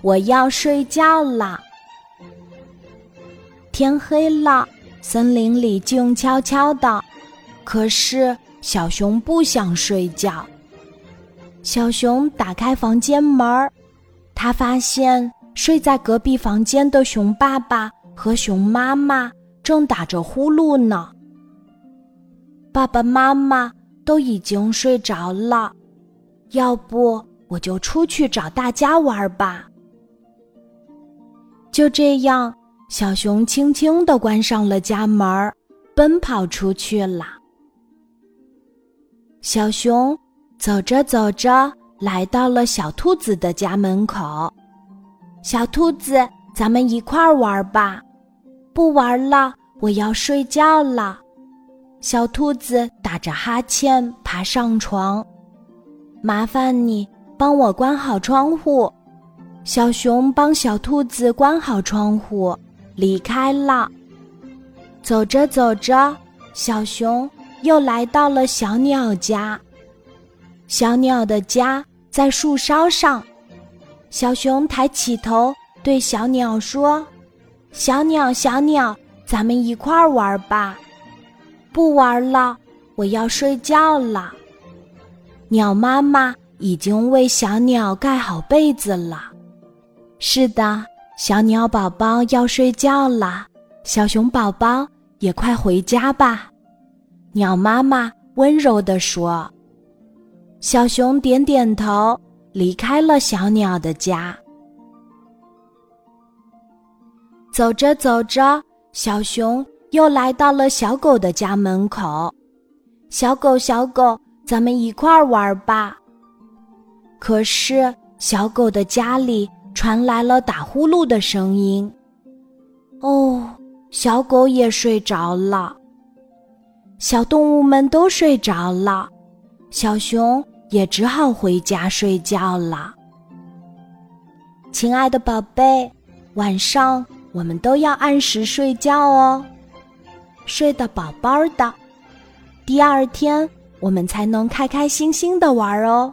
我要睡觉啦。天黑了，森林里静悄悄的，可是小熊不想睡觉。小熊打开房间门儿，他发现睡在隔壁房间的熊爸爸和熊妈妈正打着呼噜呢。爸爸妈妈都已经睡着了，要不我就出去找大家玩吧。就这样，小熊轻轻地关上了家门，奔跑出去了。小熊走着走着，来到了小兔子的家门口。小兔子，咱们一块儿玩吧。不玩了，我要睡觉了。小兔子打着哈欠爬上床，麻烦你帮我关好窗户。小熊帮小兔子关好窗户，离开了。走着走着，小熊又来到了小鸟家。小鸟的家在树梢上，小熊抬起头对小鸟说：“小鸟，小鸟，咱们一块儿玩吧。”不玩了，我要睡觉了。鸟妈妈已经为小鸟盖好被子了。是的，小鸟宝宝要睡觉了，小熊宝宝也快回家吧。鸟妈妈温柔地说。小熊点点头，离开了小鸟的家。走着走着，小熊。又来到了小狗的家门口，小狗，小狗，咱们一块儿玩吧。可是小狗的家里传来了打呼噜的声音。哦，小狗也睡着了。小动物们都睡着了，小熊也只好回家睡觉了。亲爱的宝贝，晚上我们都要按时睡觉哦。睡得饱饱的，第二天我们才能开开心心的玩哦。